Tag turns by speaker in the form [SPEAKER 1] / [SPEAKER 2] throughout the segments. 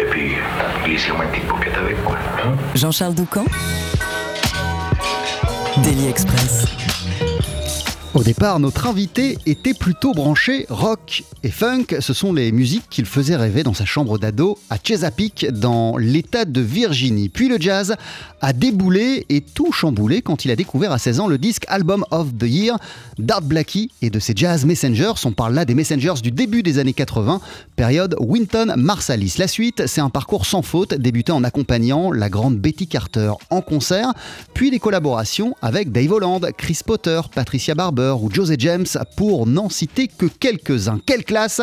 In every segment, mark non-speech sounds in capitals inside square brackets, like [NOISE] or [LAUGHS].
[SPEAKER 1] Et puis, glissez-moi une petite paupiette avec, quoi.
[SPEAKER 2] Jean-Charles Doucan Daily Express.
[SPEAKER 3] Au départ, notre invité était plutôt branché rock et funk. Ce sont les musiques qu'il faisait rêver dans sa chambre d'ado à Chesapeake, dans l'État de Virginie. Puis le jazz a déboulé et tout chamboulé quand il a découvert à 16 ans le disque Album of the Year d'Art Blackie et de ses Jazz Messengers. On parle là des Messengers du début des années 80, période Winton Marsalis. La suite, c'est un parcours sans faute, débuté en accompagnant la grande Betty Carter en concert, puis des collaborations avec Dave Holland, Chris Potter, Patricia Barber ou José James, pour n'en citer que quelques-uns. Quelle classe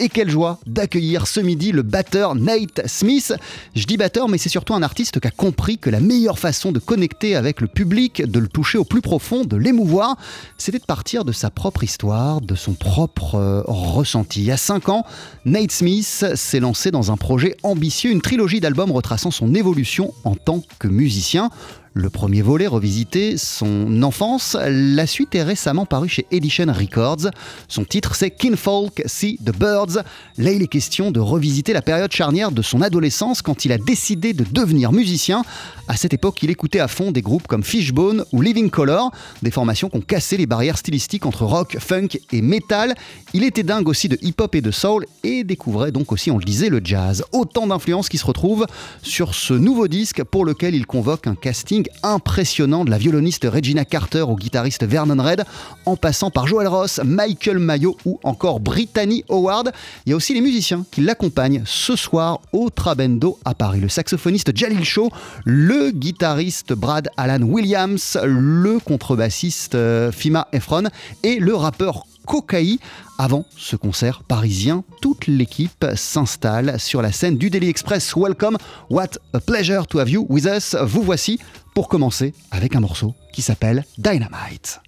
[SPEAKER 3] et quelle joie d'accueillir ce midi le batteur Nate Smith. Je dis batteur, mais c'est surtout un artiste qui a compris que la meilleure façon de connecter avec le public, de le toucher au plus profond, de l'émouvoir, c'était de partir de sa propre histoire, de son propre euh, ressenti. Il y a 5 ans, Nate Smith s'est lancé dans un projet ambitieux, une trilogie d'albums retraçant son évolution en tant que musicien. Le premier volet revisitait son enfance. La suite est récemment parue chez Edition Records. Son titre c'est Kinfolk See the Birds. Là, il est question de revisiter la période charnière de son adolescence quand il a décidé de devenir musicien. À cette époque, il écoutait à fond des groupes comme Fishbone ou Living Color, des formations qui ont cassé les barrières stylistiques entre rock, funk et metal. Il était dingue aussi de hip-hop et de soul et découvrait donc aussi, on le disait, le jazz. Autant d'influences qui se retrouvent sur ce nouveau disque pour lequel il convoque un casting impressionnant de la violoniste Regina Carter au guitariste Vernon Red, en passant par Joel Ross, Michael Mayo ou encore Brittany Howard. Il y a aussi les musiciens qui l'accompagnent ce soir au Trabendo à Paris. Le saxophoniste Jalil Shaw, le guitariste Brad Alan Williams, le contrebassiste euh, Fima Efron et le rappeur Kokai. Avant ce concert parisien, toute l'équipe s'installe sur la scène du Daily Express. Welcome, what a pleasure to have you with us. Vous voici pour commencer avec un morceau qui s'appelle Dynamite.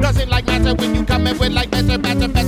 [SPEAKER 4] Doesn't like matter when you coming with like better, better, better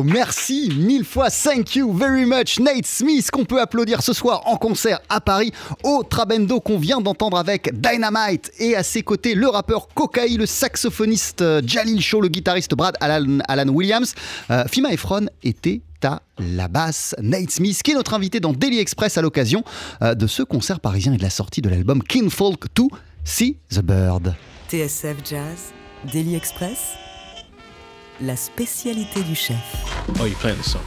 [SPEAKER 3] Merci mille fois, thank you very much, Nate Smith, qu'on peut applaudir ce soir en concert à Paris au Trabendo qu'on vient d'entendre avec Dynamite et à ses côtés le rappeur Kokai, le saxophoniste euh, Jalil Shaw, le guitariste Brad Alan, Williams. Euh, Fima Efron était à la basse. Nate Smith, qui est notre invité dans Daily Express à l'occasion euh, de ce concert parisien et de la sortie de l'album Kinfolk 2, See the Bird.
[SPEAKER 2] TSF Jazz, Daily Express, la spécialité du chef.
[SPEAKER 5] Oh, you're playing the song.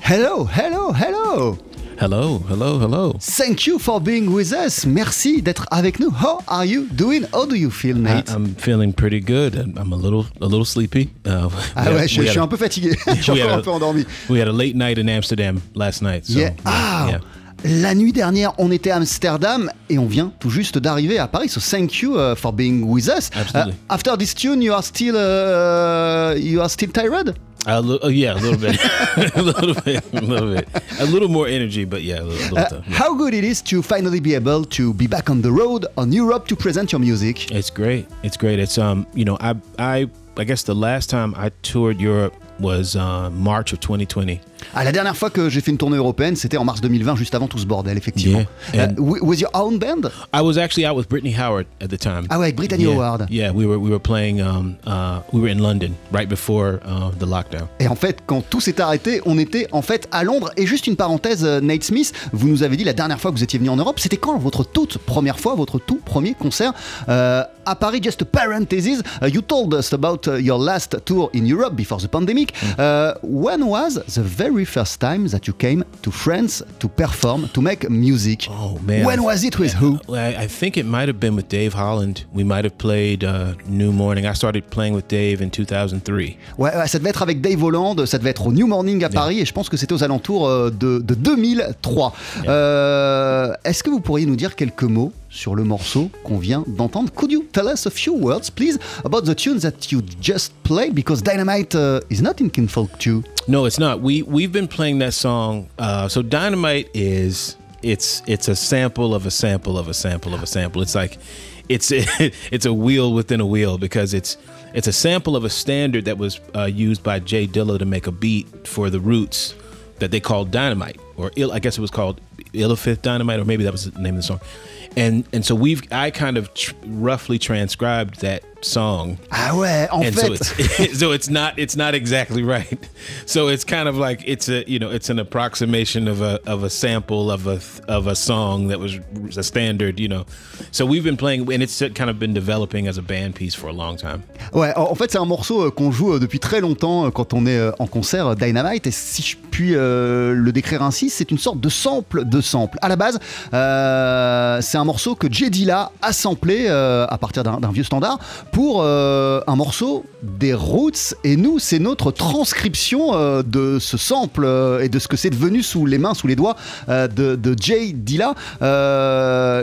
[SPEAKER 3] Hello, hello, hello!
[SPEAKER 5] Hello, hello, hello.
[SPEAKER 3] Thank you for being with us. Merci d'être avec nous. How are you doing? How do you feel,
[SPEAKER 5] I,
[SPEAKER 3] Nate?
[SPEAKER 5] I'm feeling pretty good. I'm a little, a little sleepy. Uh,
[SPEAKER 3] ah
[SPEAKER 5] we
[SPEAKER 3] ouais,
[SPEAKER 5] had-
[SPEAKER 3] je, suis un peu fatigué. [LAUGHS] je suis encore un peu endormi.
[SPEAKER 5] We had a late night in Amsterdam last night. So,
[SPEAKER 3] Yeah.
[SPEAKER 5] yeah,
[SPEAKER 3] Ah,
[SPEAKER 5] yeah.
[SPEAKER 3] La nuit dernière, on était à Amsterdam et on vient tout juste d'arriver à Paris. So thank you uh, for being with us.
[SPEAKER 5] Absolutely.
[SPEAKER 3] Uh, after this tune, you are still uh, you are still tired?
[SPEAKER 5] A li- uh, yeah, a little bit, [LAUGHS] [LAUGHS] a little bit, a little bit, a little more energy, but yeah, a little, little
[SPEAKER 3] Uh,
[SPEAKER 5] yeah.
[SPEAKER 3] how good it is to finally be able to be back on the road on Europe to present your music.
[SPEAKER 5] It's great. It's great. It's um, you know, I I I guess the last time I toured Europe was uh, March of 2020.
[SPEAKER 3] Ah, la dernière fois que j'ai fait une tournée européenne, c'était en mars 2020, juste avant tout ce bordel, effectivement.
[SPEAKER 5] Yeah.
[SPEAKER 3] Uh, with your own band?
[SPEAKER 5] I was actually out with Brittany Howard at the time.
[SPEAKER 3] Ah ouais, avec Brittany
[SPEAKER 5] yeah,
[SPEAKER 3] Howard.
[SPEAKER 5] Yeah, we were we were playing. Um, uh, we were in London right before uh, the lockdown.
[SPEAKER 3] Et en fait, quand tout s'est arrêté, on était en fait à Londres. Et juste une parenthèse, euh, Nate Smith, vous nous avez dit la dernière fois que vous étiez venu en Europe, c'était quand votre toute première fois, votre tout premier concert euh, à Paris? Just a parenthesis, uh, you told us about uh, your last tour in Europe before the pandemic.
[SPEAKER 5] Mm.
[SPEAKER 3] Uh, when was the very first time that you came to France to perform, to make music?
[SPEAKER 5] Oh man!
[SPEAKER 3] When was it with who?
[SPEAKER 5] I, think it might have been with Dave Holland. We might have played uh, New Morning. I started playing with Dave in 2003.
[SPEAKER 3] Ouais, ça devait être avec Dave Holland, ça devait être au New Morning à Paris, et je pense que c'était aux alentours euh, de, de 2003. Euh, Est-ce que vous pourriez nous dire quelques mots sur le morceau qu'on vient d'entendre Could you tell us a few words, please, about the tune that you just played? Because Dynamite uh, is not in Kinfolk 2.
[SPEAKER 5] No, it's not. We we've been playing that song. Uh, so Dynamite is it's it's a sample of a sample of a sample of a sample. It's like it's [LAUGHS] it's a wheel within a wheel because it's it's a sample of a standard that was uh, used by Jay Dilla to make a beat for the Roots that they called Dynamite or I guess it was called Illifith Dynamite or maybe that was the name of the song. And and so we've I kind of tr- roughly transcribed that song
[SPEAKER 3] Ah ouais, en
[SPEAKER 5] and so it's [LAUGHS] so it's not it's not exactly right. So it's kind of like it's a you know it's an approximation of a of a sample of a of a song that was a standard you know. So we've been playing and it's kind of been developing as a band piece for a long time.
[SPEAKER 3] Ouais, en fait, c'est un morceau euh, qu'on joue euh, depuis très longtemps euh, quand on est en concert Dynamite. Et si je puis euh, le décrire ainsi, c'est une sorte de sample de sample. À la base, euh, c'est un un morceau que Jay Dilla a samplé euh, à partir d'un vieux standard pour euh, un morceau des Roots. Et nous, c'est notre transcription euh, de ce sample et de ce que c'est devenu sous les mains, sous les doigts de, de Jay Dilla.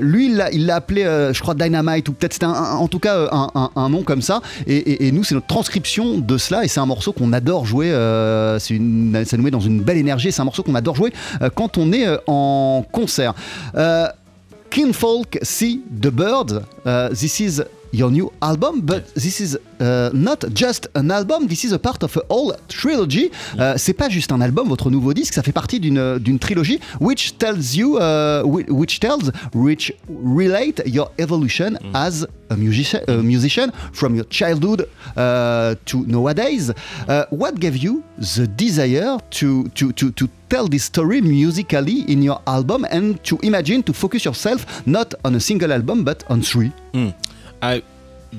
[SPEAKER 3] Lui, il l'a- appelé, je crois, Dynamite, ou peut-être c'était en tout cas un, un- nom comme ça. Et, nous, c'est notre transcription de cela. Et c'est un morceau qu'on adore jouer. une- ça nous met dans une belle énergie. C'est un morceau qu'on adore jouer quand on est en concert. Kinfolk See the Bird. Uh, this is your new album, but this is uh, not just an album. This is a part of a whole trilogy. Uh, c'est pas juste un album, votre nouveau disque. Ça fait partie d'une d'une trilogie, which tells you, uh, which tells, which relate your evolution as a musician, a musician from your childhood uh, to nowadays. Uh, what gave you the desire to to to to tell this story musically in your album and to imagine to focus yourself not on a single album but on three.
[SPEAKER 5] I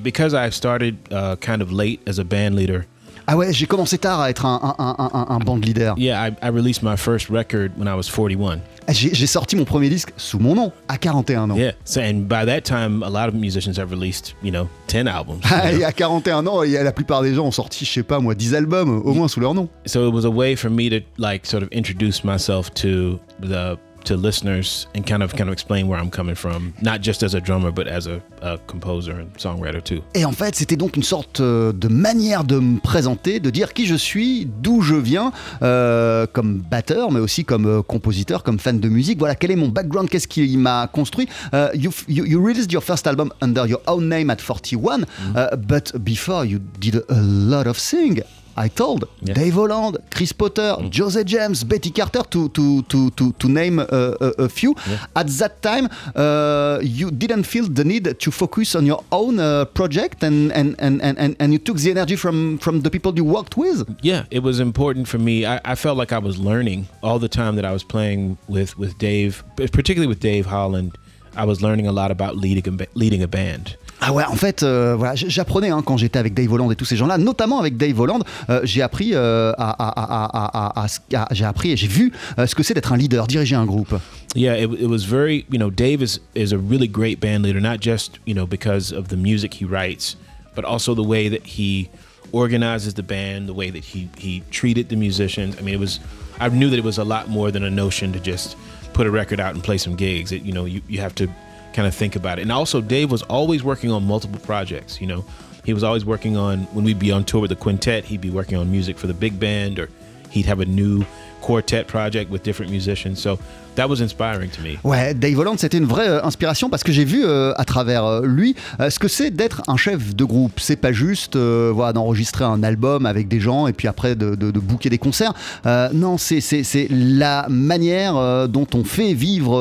[SPEAKER 5] because I started uh, kind of late as a band leader.
[SPEAKER 3] Ah ouais, j'ai commencé tard à être un, un, un, un, band leader.
[SPEAKER 5] Yeah, I, I released my first record when I was 41.
[SPEAKER 3] J'ai j'ai sorti mon premier disque sous mon nom à 41 ans.
[SPEAKER 5] Yeah. So and by that time, a lot of musicians have released, you know, 10 albums.
[SPEAKER 3] Ah, Et à 41 ans, la plupart des gens ont sorti, je sais pas moi, 10 albums, au moins sous leur nom.
[SPEAKER 5] so it was a way for me to like sort of introduce myself to the to listeners and kind of kind of explain where I'm coming from, not just as a drummer, but as a, a composer and songwriter too.
[SPEAKER 3] Et en fait, c'était donc une sorte euh, de manière de me présenter, de dire qui je suis, d'où je viens, euh, comme batteur, mais aussi comme euh, compositeur, comme fan de musique. Voilà, quel est mon background, qu'est-ce qui m'a construit. You, you, you released your first album under your own name at 41, uh, but before you did a lot of things. I told
[SPEAKER 5] Yeah.
[SPEAKER 3] Dave Holland, Chris Potter, Jose James, Betty Carter, to to to to, to name a, a, a few. At that time, uh, you didn't feel the need to focus on your own uh, project, and and, and, and and and you took the energy from from the people you worked with.
[SPEAKER 5] Yeah, it was important for me. I, I felt like I was learning all the time that I was playing with with Dave, particularly with Dave Holland. I was learning a lot about leading a, leading a band.
[SPEAKER 3] Ah ouais, en fait, euh, voilà, j'apprenais hein, quand j'étais avec Dave Holland et tous ces gens-là, notamment avec Dave Holland, euh, j'ai appris euh, à- j'ai appris et j'ai vu euh, ce que c'est d'être un leader, diriger un groupe.
[SPEAKER 5] Yeah, it, it was very, you know, Dave is, is a really great band leader, not just, you know, because of the music he writes, but also the way that he organizes the band, the way that he, he treated the musicians. I mean, it was, I knew that it was a lot more than a notion to just put a record out and play some gigs. It, you know, you, you have to kind of think about it. And also, Dave was always working on multiple projects, you know. He was always working on, when we'd be on tour with the quintet, he'd be working on music for the big band, or he'd have a new quartet project with different musicians. So that was inspiring to me.
[SPEAKER 3] Ouais, Dave Holland, c'était une vraie euh, inspiration parce que j'ai vu euh, à travers euh, lui euh, ce que c'est d'être un chef de groupe. C'est pas juste euh, voilà, d'enregistrer un album avec des gens et puis après de, de, de booker des concerts. Euh, non, c'est, la manière dont on fait vivre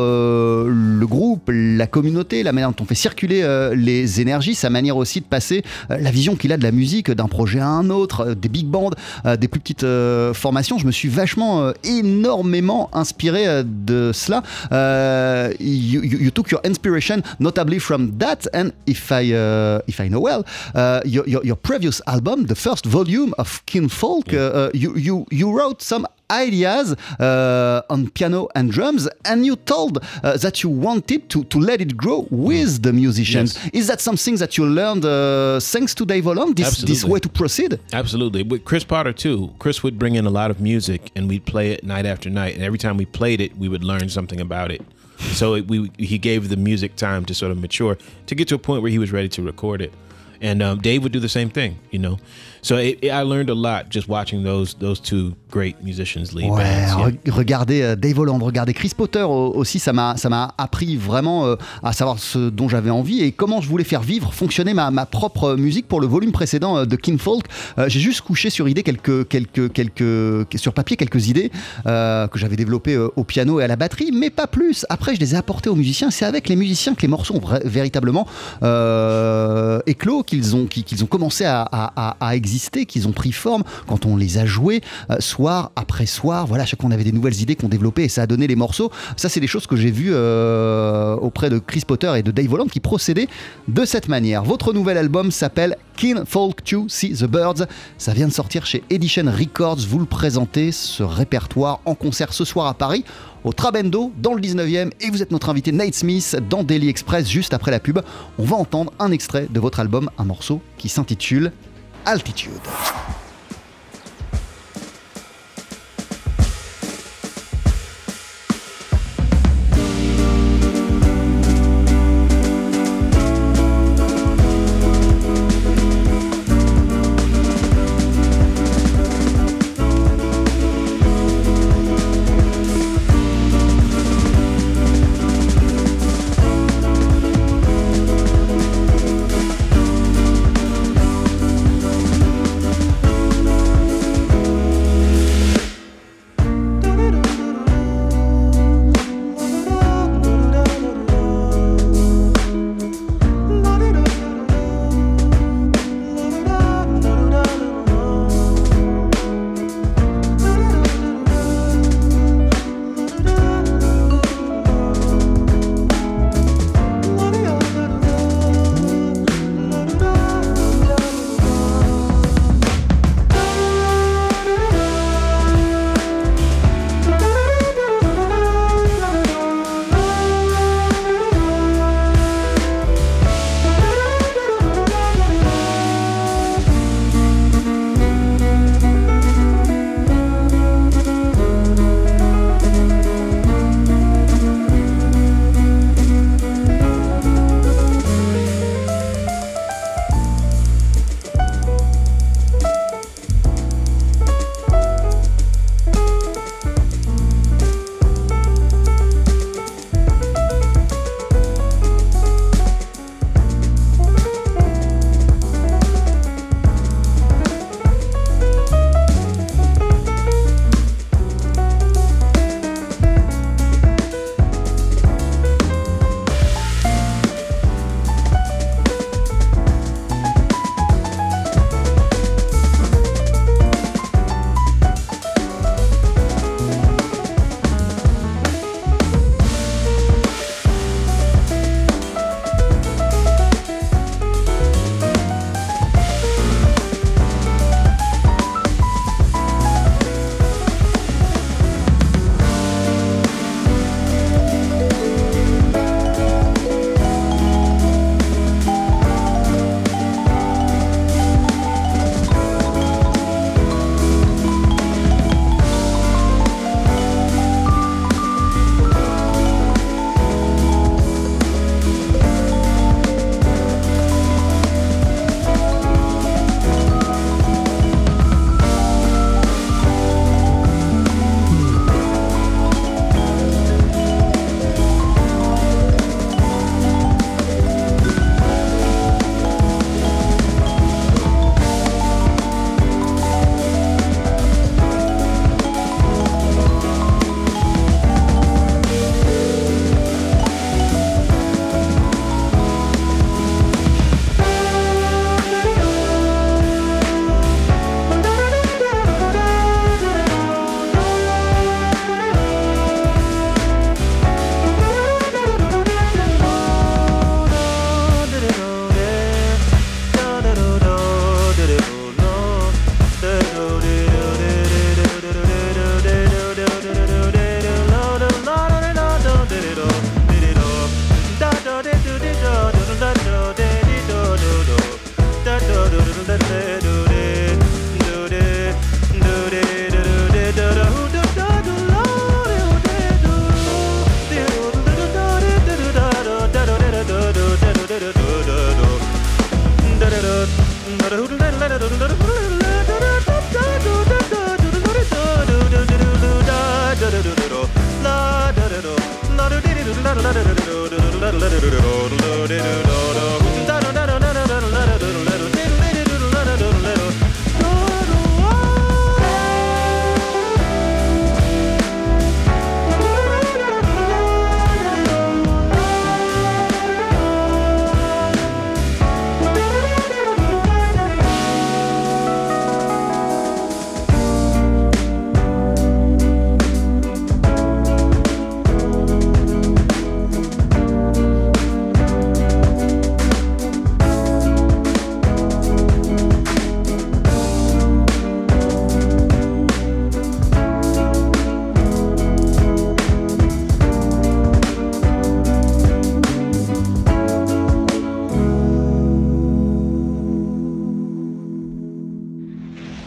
[SPEAKER 3] le groupe, la communauté, la manière dont on fait circuler les énergies, sa manière aussi de passer la vision qu'il a de la musique d'un projet à un autre, des big bands, des plus petites formations. Je me suis vachement, énormément inspiré de cela. Euh, you, you, you took your inspiration notably from that, and if I uh, if I know well, uh, your, your your previous album, the first volume of Kinfolk, uh, uh, you you you wrote some ideas uh, on piano and drums, and you told uh, that you wanted to, to let it grow with the musicians.
[SPEAKER 5] Yes.
[SPEAKER 3] Is that something that you learned uh, thanks to Dave Holland, this, this way to proceed?
[SPEAKER 5] Absolutely. With Chris Potter too. Chris would bring in a lot of music and we'd play it night after night. And every time we played it, we would learn something about it. So it, we he gave the music time to sort of mature to get to a point where he was ready to record it. And um, Dave would do the same thing, you know? So it, it- I learned a lot just watching those those two great musicians lead
[SPEAKER 3] Ouais,
[SPEAKER 5] bands. yeah.
[SPEAKER 3] re- regardez euh, Dave Holland, regardez Chris Potter au- aussi, ça m'a ça m'a appris vraiment euh, à savoir ce dont j'avais envie et comment je voulais faire vivre, fonctionner ma, ma propre musique pour le volume précédent euh, de Kinfolk. Euh, J'ai juste couché sur idée quelques quelques quelques sur papier quelques idées euh, que j'avais développées au piano et à la batterie, mais pas plus. Après, je les ai apportées aux musiciens. C'est avec les musiciens que les morceaux ont véritablement éclos, qu'ils ont commencé à, exister, qu'ils ont pris forme quand on les a joués euh, soir après soir. Voilà, chaque fois on avait des nouvelles idées qu'on développait et ça a donné les morceaux. Ça, c'est des choses que j'ai vues euh, auprès de Chris Potter et de Dave Holland qui procédaient de cette manière. Votre nouvel album s'appelle
[SPEAKER 6] Kin Folk to See the Birds. Ça vient de sortir chez Edition Records. Vous le présentez, ce répertoire en concert ce soir à Paris, au Trabendo, dans le 19e. Et vous êtes notre invité Nate Smith dans Daily Express juste après la pub. On va entendre un extrait de votre album, un morceau qui s'intitule Altitude.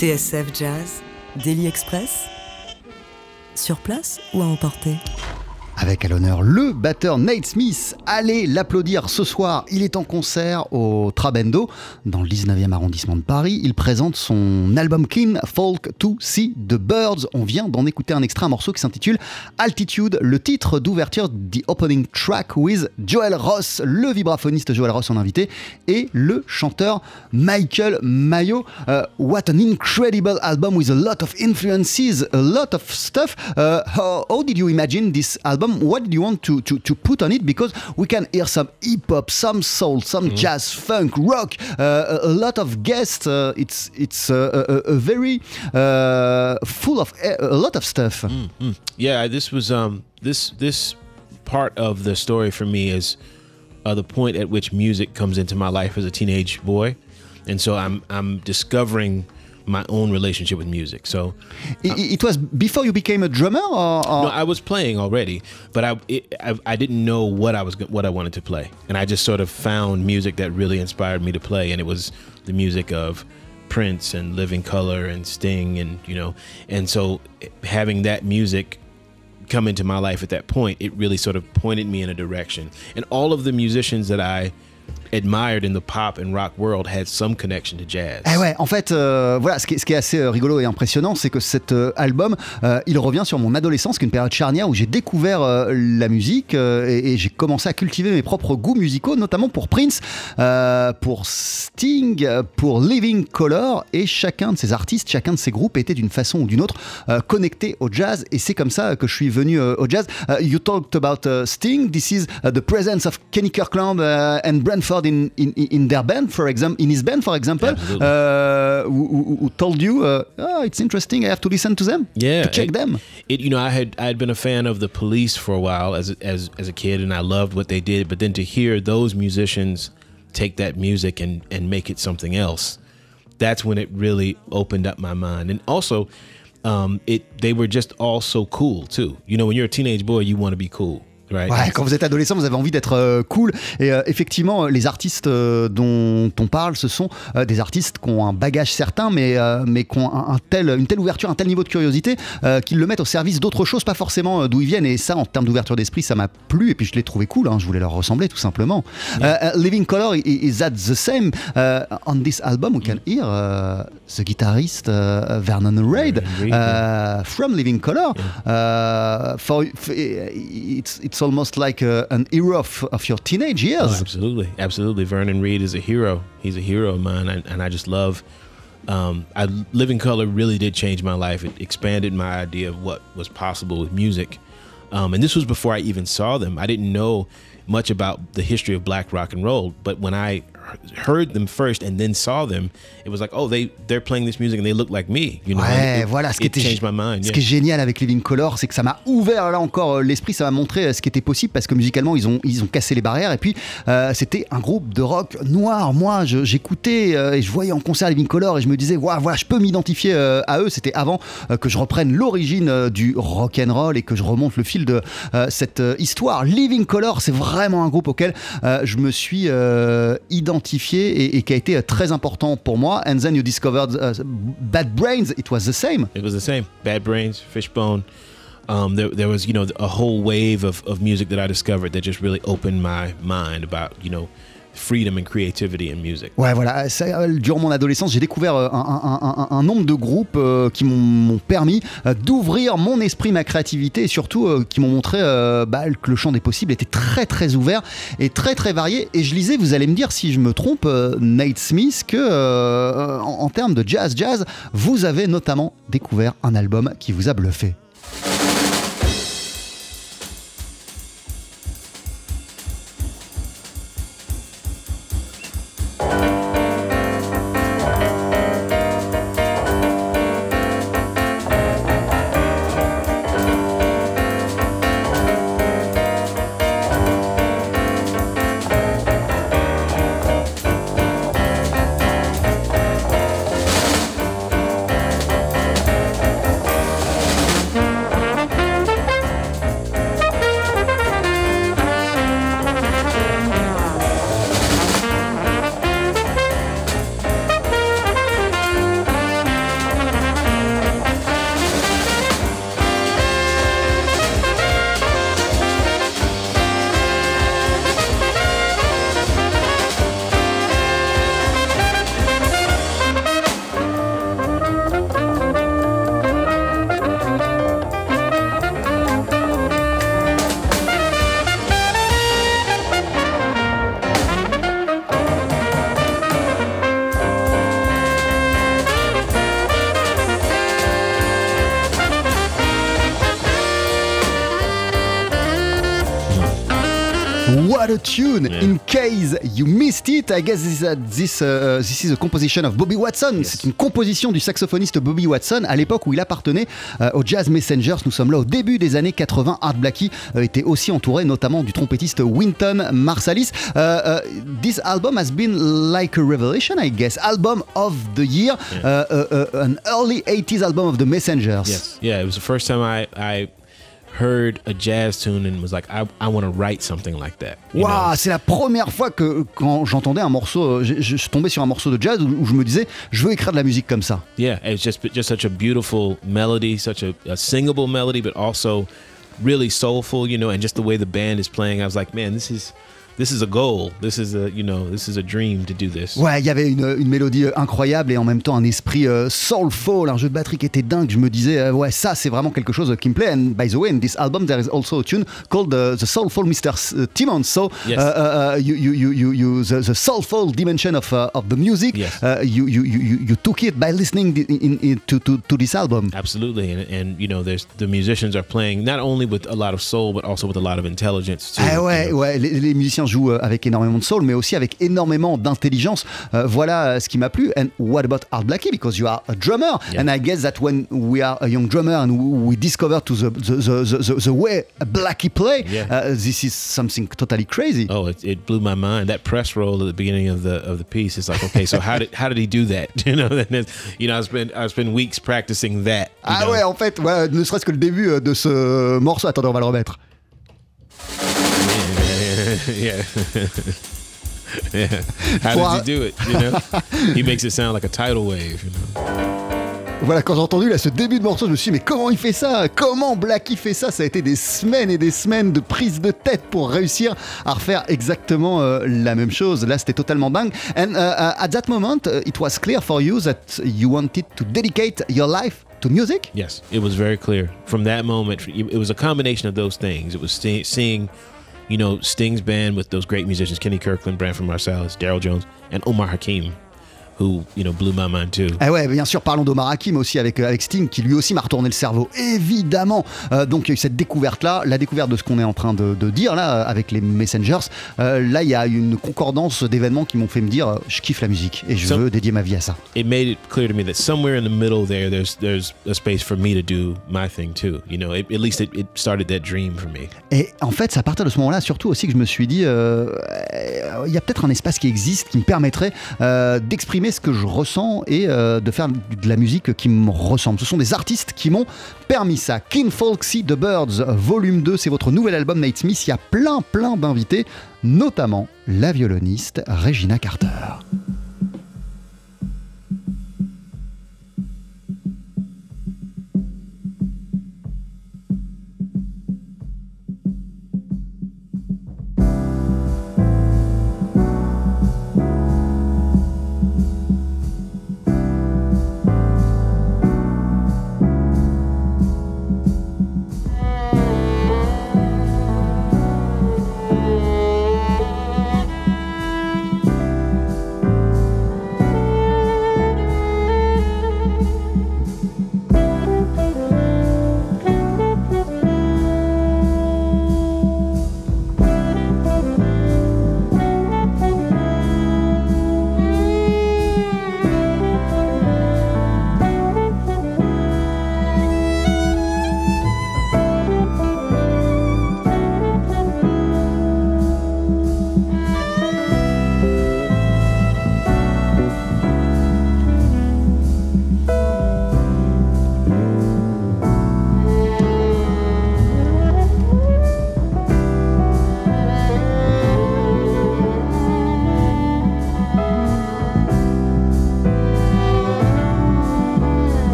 [SPEAKER 2] TSF Jazz, Daily Express, sur place ou à emporter?
[SPEAKER 3] Avec à l'honneur le batteur Nate Smith. Allez l'applaudir ce soir. Il est en concert au Trabendo, dans le 19e arrondissement de Paris. Il présente son album Kin Folk to See the Birds. On vient d'en écouter un extrait, un morceau qui s'intitule Altitude, le titre d'ouverture The Opening Track with Joel Ross, le vibraphoniste Joel Ross en invité, et le chanteur Michael Mayo. Uh, what an incredible album with a lot of influences, a lot of stuff. Uh, how, how did you imagine this album? What did you want to, to, to put on it? Because we can hear some hip hop, some soul, some mm-hmm. jazz, funk, rock, uh, a, lot of guests. Uh, it's it's uh, a, a, very uh, full of a lot of stuff.
[SPEAKER 5] Mm-hmm. Yeah, this was um this this part of the story for me is uh, the point at which music comes into my life as a teenage boy, and so I'm I'm discovering my own relationship with music. So
[SPEAKER 3] it, it was before you became a drummer, or, or?
[SPEAKER 5] no? I was playing already, but I, it, I, I didn't know what I was what I wanted to play, and I just sort of found music that really inspired me to play, and it was the music of Prince and Living Color and Sting, and you know, and so having that music come into my life at that point, it really sort of pointed me in a direction, and all of the musicians that I admired in the pop and rock world had some connection to jazz.
[SPEAKER 3] Eh ouais, en fait, euh, voilà, ce qui, est, assez euh, rigolo et impressionnant, c'est que cet euh, album, il revient sur mon adolescence, qui est une période charnière où j'ai découvert la musique et, j'ai commencé à cultiver mes propres goûts musicaux, notamment pour Prince, pour Sting, pour Living Color, et chacun de ces artistes, chacun de ces groupes était d'une façon ou d'une autre connecté au jazz, et c'est comme ça que je suis venu au jazz. you talked about Sting, this is the presence of Kenny Kirkland and Brentford in, in, in their band, for example, in his band, for example, uh, who, who, told you, uh, oh, it's interesting, I have to listen to them,
[SPEAKER 5] yeah,
[SPEAKER 3] to check
[SPEAKER 5] it,
[SPEAKER 3] them.
[SPEAKER 5] It, you know, I had I had been a fan of the Police for a while as as as a kid, and I loved what they did. But then to hear those musicians take that music and and make it something else, that's when it really opened up my mind. And also, um, it they were just all so cool too. You know, when you're a teenage boy, you want to be cool.
[SPEAKER 3] Ouais, quand vous êtes adolescent, vous avez envie d'être euh, cool. Et euh, effectivement, les artistes euh, dont on parle, ce sont euh, des artistes qui ont un bagage certain, mais, euh, mais qui ont un, un, tel, une telle ouverture, un tel niveau de curiosité, euh, qu'ils le mettent au service d'autres choses, pas forcément d'où ils viennent. Et ça, en termes d'ouverture d'esprit, ça m'a plu. Et puis je l'ai trouvé cool. Hein, je voulais leur ressembler, tout simplement. Yeah. Living Color is that the same. on this album, we can mm. hear the guitarist Vernon Reid from Living Color. Yeah. for, it's, it's almost like a, an hero of, of, your teenage years.
[SPEAKER 5] Oh, absolutely, absolutely. Vernon Reed is a hero. He's a hero of mine, and, and I just love. Um, I Living Color really did change my life. It expanded my idea of what was possible with music. Um, and this was before I even saw them. I didn't know much about the history of black rock and roll, but when I heard them first and then saw them, it was like, oh, they they're playing this music and they look like me. You know,
[SPEAKER 3] ouais,
[SPEAKER 5] it,
[SPEAKER 3] voilà. Ce qui, était,
[SPEAKER 5] changed my mind,
[SPEAKER 3] ce
[SPEAKER 5] yeah.
[SPEAKER 3] qui est génial avec Living Color, c'est que ça m'a ouvert là encore euh, l'esprit, ça m'a montré euh, ce qui était possible parce que musicalement ils ont ils ont cassé les barrières et puis euh, c'était un groupe de rock noir. Moi, j'écoutais euh, et je voyais en concert Living Color et je me disais, waouh, voilà, je peux m'identifier euh, à eux. C'était avant que je reprenne l'origine du rock and roll et que je remonte le fil de cette histoire. Living Color, c'est vraiment un groupe auquel je me suis identifié et, et, qui a été très important pour moi. And then you discovered uh, Bad Brains. It was the same.
[SPEAKER 5] It was the same. Bad Brains, Fishbone. Um, there, there was, you know, a whole wave of, of music that I discovered that just really opened my mind about, you know, freedom and creativity in music.
[SPEAKER 3] Ouais, voilà. Ça, durant mon adolescence, j'ai découvert un, un, un, un, nombre de groupes euh, qui m'ont permis euh, d'ouvrir mon esprit, ma créativité et surtout euh, qui m'ont montré euh, bah, que le champ des possibles était très très ouvert et très très varié. Et je lisais, vous allez me dire si je me trompe, euh, Nate Smith, que euh, en termes de jazz jazz, vous avez notamment découvert un album qui vous a bluffé. In case you missed it, I guess this, uh, this, uh, this is a composition of Bobby Watson. C'est une composition du saxophoniste Bobby Watson à l'époque où il appartenait euh, aux Jazz Messengers. Nous sommes là au début des années 80. Art Blakey euh, était aussi entouré notamment du trompettiste Winton Marsalis. Uh, uh, this album has been like a revelation, I guess. Album of the year, uh, uh, uh, an early 80s album of the Messengers.
[SPEAKER 5] Yes. Yeah, it was the first time I, I heard a jazz tune and was like, I, I want to write something like that. know?
[SPEAKER 3] c'est la première fois que quand j'entendais un morceau, euh, je, je suis tombé sur un morceau de jazz où, où je me disais, je veux écrire de la musique comme ça.
[SPEAKER 5] Yeah, it's just just such a beautiful melody, such a, a singable melody, but also really soulful, you know, and just the way the band is playing. I was like, man, this is this is a goal. This is a you know, this is a dream to do this.
[SPEAKER 3] Ouais, il y avait une, une mélodie euh, incroyable et en même temps un esprit euh, soulful, un jeu de batterie qui était dingue. Je me disais, euh, ouais, ça c'est vraiment quelque chose qui me plaît. And by the way, in this album, there is also a tune called uh, the Soulful Mr. S- uh, Timmons. So,
[SPEAKER 5] Yes.
[SPEAKER 3] uh, uh, you, you, you, you, you the, the soulful dimension of, uh, of the music,
[SPEAKER 5] Yes.
[SPEAKER 3] uh, you, you, you, you took it by listening in, in, to, to, to this album.
[SPEAKER 5] Absolutely, and and you know, there's the musicians are playing not only with a lot of soul, but also with a lot of intelligence too.
[SPEAKER 3] Ah
[SPEAKER 5] you
[SPEAKER 3] ouais,
[SPEAKER 5] know?
[SPEAKER 3] ouais, les, les musiciens jouent euh, avec énormément de soul, mais aussi avec énormément d'intelligence. Euh, voilà euh, ce qui m'a plu. And what about Art Blakey? Because you are a drummer,
[SPEAKER 5] Yeah.
[SPEAKER 3] and I guess that when we are a young drummer and we discover to the the, the, the, the, way Blackie play,
[SPEAKER 5] Yeah.
[SPEAKER 3] uh, this is something totally crazy.
[SPEAKER 5] Oh, it, it blew my mind. That press roll at the beginning of the of the piece is like, okay, so how did how did he do that? [LAUGHS] You know, then, you know, I spent I spent weeks practicing that.
[SPEAKER 3] Ah
[SPEAKER 5] know?
[SPEAKER 3] ouais, en fait, ouais, ne serait-ce que le début euh, de ce morceau. Attendez, on va le remettre.
[SPEAKER 5] Yeah. [LAUGHS] yeah. [LAUGHS] How
[SPEAKER 3] Well,
[SPEAKER 5] does he do it? You know, [LAUGHS] he makes it sound like a tidal wave. You know?
[SPEAKER 3] Voilà, quand j'ai entendu là, ce début de morceau, je me suis dit, mais comment il fait ça? Comment Blackie fait ça? Ça a été des semaines et des semaines de prise de tête pour réussir à refaire exactement euh, la même chose. Là, c'était totalement dingue. And uh, uh, at that moment, uh, it was clear for you that you wanted to dedicate your life to music?
[SPEAKER 5] Yes, it was very clear from that moment. It was a combination of those things. It was see- seeing, you know, Sting's band with those great musicians: Kenny Kirkland, Branford Marsalis, Daryl Jones, and Omar Hakim, who you know blew my mind too.
[SPEAKER 3] Ah ouais, bien sûr, parlons d'Omar Hakim aussi avec, euh, avec Sting, qui lui aussi m'a retourné le cerveau, évidemment. Euh, donc il y a eu cette découverte-là, la découverte de ce qu'on est en train de, de dire là, euh, avec les Messengers. Euh, là, il y a une concordance d'événements qui m'ont fait me dire, je kiffe la musique et je
[SPEAKER 5] So-
[SPEAKER 3] veux dédier ma vie à ça.
[SPEAKER 5] It made it clear to me that somewhere in the middle there, there's there's a space for me to do my thing too. You know, it, at least it, it started that dream for me.
[SPEAKER 3] Et en fait, c'est à partir de ce moment-là, surtout aussi, que je me suis dit, euh, il y a peut-être un espace qui existe qui me permettrait euh, ce que je ressens et euh, de faire de la musique qui me ressemble. Ce sont des artistes qui m'ont permis ça. King Folksy The Birds, volume 2, c'est votre nouvel album Nate Smith. Il y a plein, plein d'invités, notamment la violoniste Regina Carter.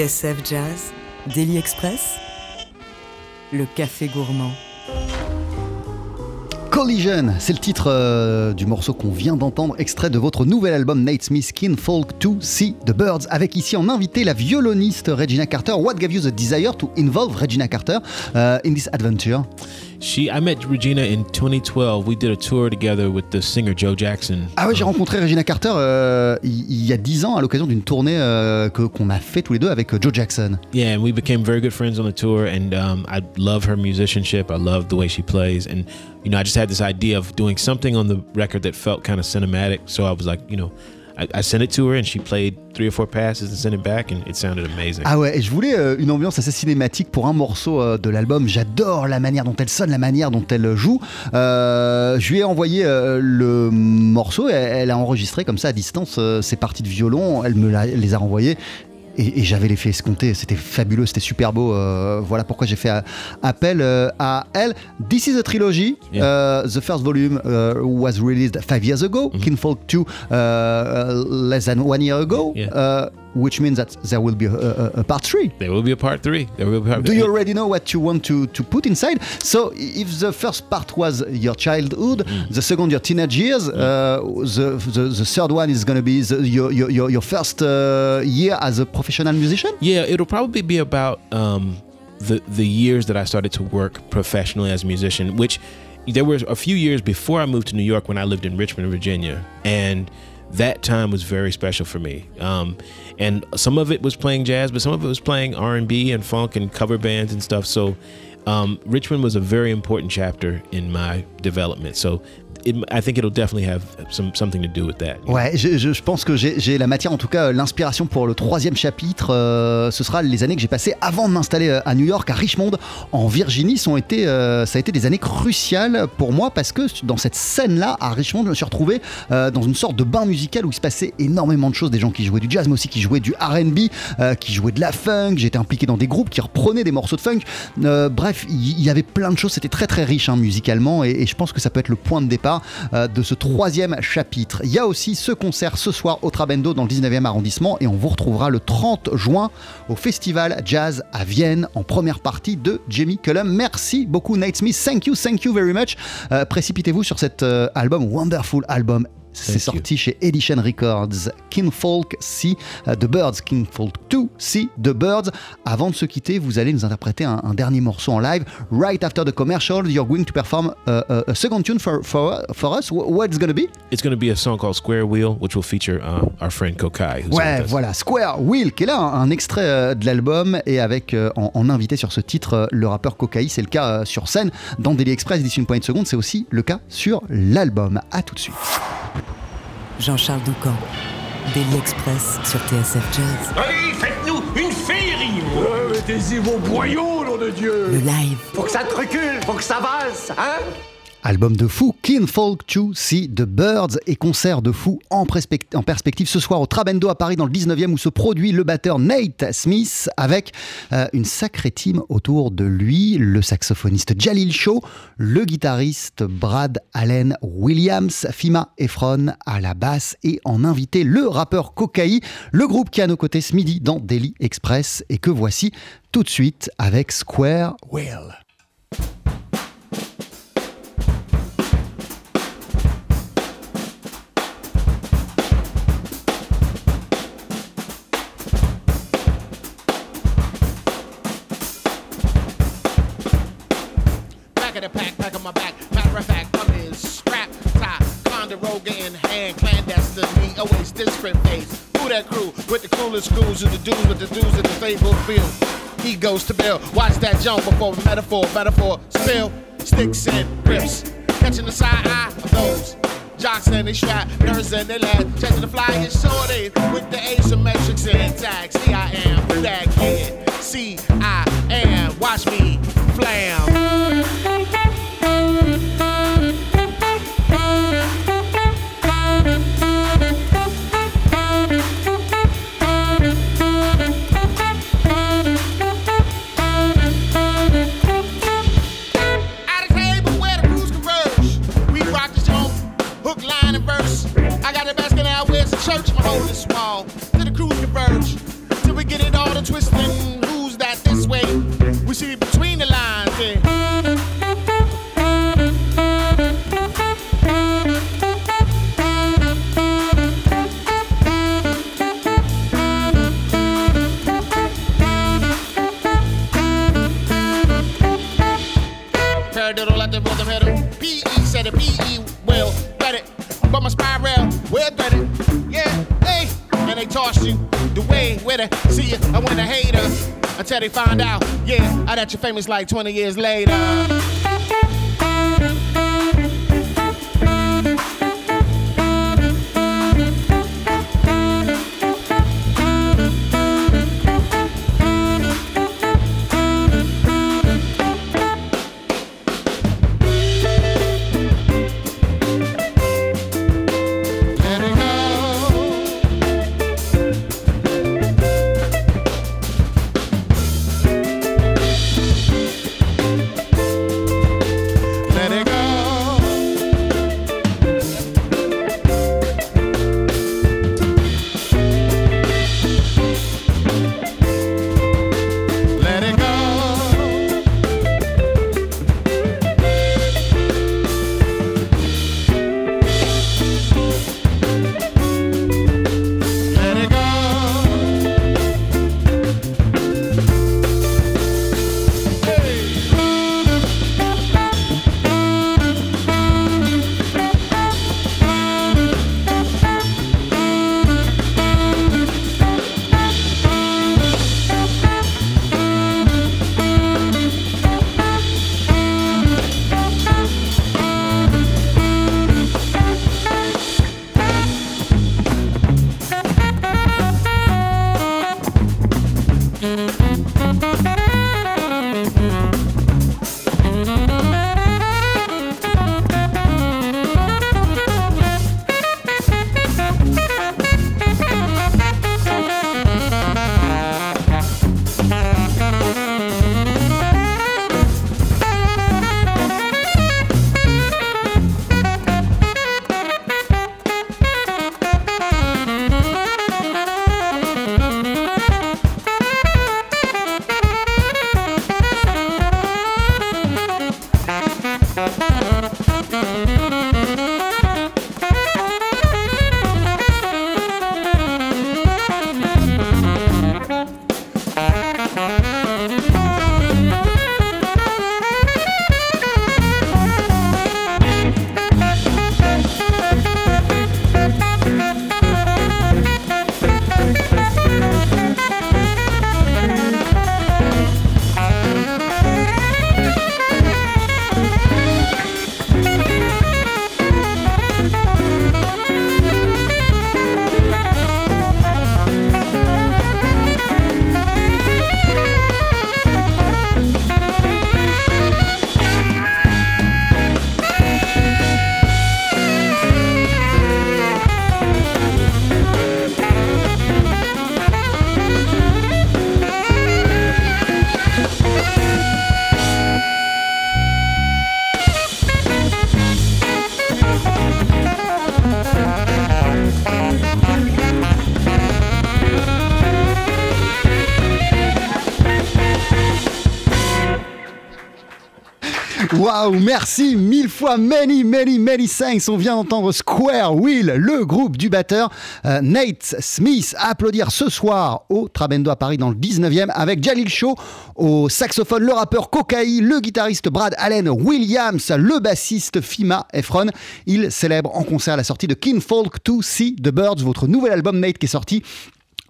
[SPEAKER 2] TSF Jazz, Daily Express, le café gourmand.
[SPEAKER 3] Collision, c'est le titre euh, du morceau qu'on vient d'entendre, extrait de votre nouvel album Nate Smith Skin Folk to See the Birds, avec ici en invité la violoniste Regina Carter. What gave you the desire to involve Regina Carter uh, in this adventure?
[SPEAKER 5] She, I met Regina in 2012. We did a tour together with the singer Joe Jackson.
[SPEAKER 3] Ah ouais, j'ai rencontré Regina Carter euh, il y a 10 ans à l'occasion d'une tournée euh, que- qu'on a fait tous les deux avec euh, Joe Jackson.
[SPEAKER 5] Yeah, and we became very good friends on the tour. And um, I love her musicianship. I love the way she plays. And you know, I just had this idea of doing something on the record that felt kind of cinematic. So I was like, you know, I, I sent it to her, and she played three or four passes and sent it back, and it sounded amazing.
[SPEAKER 3] Ah ouais, et je voulais euh, une ambiance assez cinématique pour un morceau euh, de l'album. J'adore la manière dont elle sonne, la manière dont elle joue. Euh, je lui ai envoyé le morceau, et elle a enregistré comme ça à distance ses parties de violon, elle me les a renvoyées. Et, et j'avais l'effet escompté, c'était fabuleux, c'était super beau. euh, voilà pourquoi j'ai fait euh, appel euh, à elle. This is a trilogy.
[SPEAKER 5] Yeah.
[SPEAKER 3] Uh, the first volume uh, was released five years ago. Kinfolk 2 uh, uh, less than one year ago.
[SPEAKER 5] Yeah.
[SPEAKER 3] Which means that there will be a, a, a part three.
[SPEAKER 5] There will be a part three. There will be part
[SPEAKER 3] Do you already know what you want to, to put inside? So, if the first part was your childhood, the second your teenage years, uh, the, the the third one is going to be the, your, your your your first uh, year as a professional musician.
[SPEAKER 5] Yeah, it'll probably be about um, the the years that I started to work professionally as a musician. Which there were a few years before I moved to New York when I lived in Richmond, Virginia, and that time was very special for me. Um, and some of it was playing jazz, but some of it was playing R and B and funk and cover bands and stuff. So um, Richmond was a very important chapter in my development. So. It, I think it'll definitely have some something to do with that.
[SPEAKER 3] Ouais, je, pense que j'ai la matière, en tout cas l'inspiration pour le troisième chapitre. euh, ce sera les années que j'ai passées avant de m'installer euh, à New York, à Richmond, en Virginie. Sont été, euh, ça a été des années cruciales pour moi parce que dans cette scène-là, à Richmond, je me suis retrouvé euh, dans une sorte de bain musical où il se passait énormément de choses. Des gens qui jouaient du jazz, mais aussi qui jouaient du RB, euh, qui jouaient de la funk. J'étais impliqué dans des groupes qui reprenaient des morceaux de funk. Euh, bref, il y, avait plein de choses. C'était très très riche hein, musicalement et je pense que ça peut être le point de départ euh, de ce troisième chapitre. Il y a aussi ce concert ce soir au Trabendo dans le 19e arrondissement et on vous retrouvera le 30 juin au Festival Jazz à Vienne en première partie de Jamie Cullum. Merci beaucoup Nate Smith. Thank you, thank you very much. Euh, Précipitez-vous sur cet euh, album, wonderful album. C'est sorti chez Edition Records. Kinfolk See uh, the Birds. Kinfolk 2 See the Birds. Avant de se quitter, vous allez nous interpréter un, un dernier morceau en live. Right after the commercial, you're going to perform uh, a, a second tune for, for, for us. Wh- What's going to be?
[SPEAKER 5] It's going to be a song called Square Wheel, which will feature uh, our friend Kokai.
[SPEAKER 3] Ouais, voilà, Square Wheel, qui est là, un, un extrait euh, de l'album, et avec euh, en, en invité sur ce titre euh, le rappeur Kokai. C'est le cas euh, sur scène dans Daily Express d'ici une poignée de seconde. C'est aussi le cas sur l'album. À tout de suite.
[SPEAKER 2] Jean-Charles Doucan, Daily Express sur TSF Jazz.
[SPEAKER 7] Allez, faites-nous une féerie Mettez-y vos boyaux, nom de Dieu
[SPEAKER 2] Le live.
[SPEAKER 8] Faut que ça te recule, faut que ça valse, hein?
[SPEAKER 3] Album de fou, Kinfolk to See the Birds et concert de fou en, perspect- en perspective ce soir au Trabendo à Paris dans le 19e où se produit le batteur Nate Smith avec euh, une sacrée team autour de lui, le saxophoniste Jalil Shaw, le guitariste Brad Allen Williams, Fima Efron à la basse et en invité le rappeur Kokai, le groupe qui à nos côtés ce midi dans Daily Express et que voici tout de suite avec Square Wheel.
[SPEAKER 4] Different. Who that crew with the coolest crews and the dudes with the dudes in the stable field. He goes to Bill. Watch that jump before metaphor, metaphor, spill. Sticks and rips. Catching the side eye of those. Jocks and they strap, nerds and they laugh. Chasing the flyers, shorty with the asymmetrics and tags. See, I am that kid. See, I am. Watch me flam. That you famous like 20 years later.
[SPEAKER 3] Merci mille fois, many, many, many thanks. On vient d'entendre Square Wheel, le groupe du batteur euh, Nate Smith, applaudir ce soir au Trabendo à Paris dans le 19e avec Jalil Shaw au saxophone, le rappeur Kokai, le guitariste Brad Allen Williams, le bassiste Fima Efron. Ils célèbrent en concert la sortie de Kinfolk to See the Birds, votre nouvel album Nate qui est sorti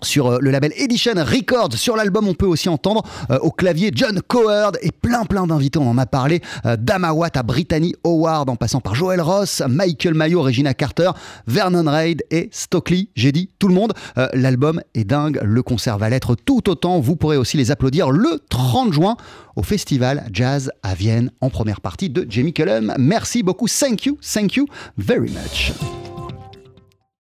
[SPEAKER 3] sur euh, le label Edition Records. Sur l'album, on peut aussi entendre euh, au clavier John Coward et plein plein d'invités. On en a parlé euh, d'Amawat à Brittany Howard en passant par Joel Ross, Michael Mayo, Regina Carter, Vernon Reid et Stockley. J'ai dit tout le monde. L'album est dingue. Le concert va l'être tout autant. Vous pourrez aussi les applaudir le 30 juin au festival Jazz à Vienne en première partie de Jamie Cullum. Merci beaucoup. Thank you. Thank you very much.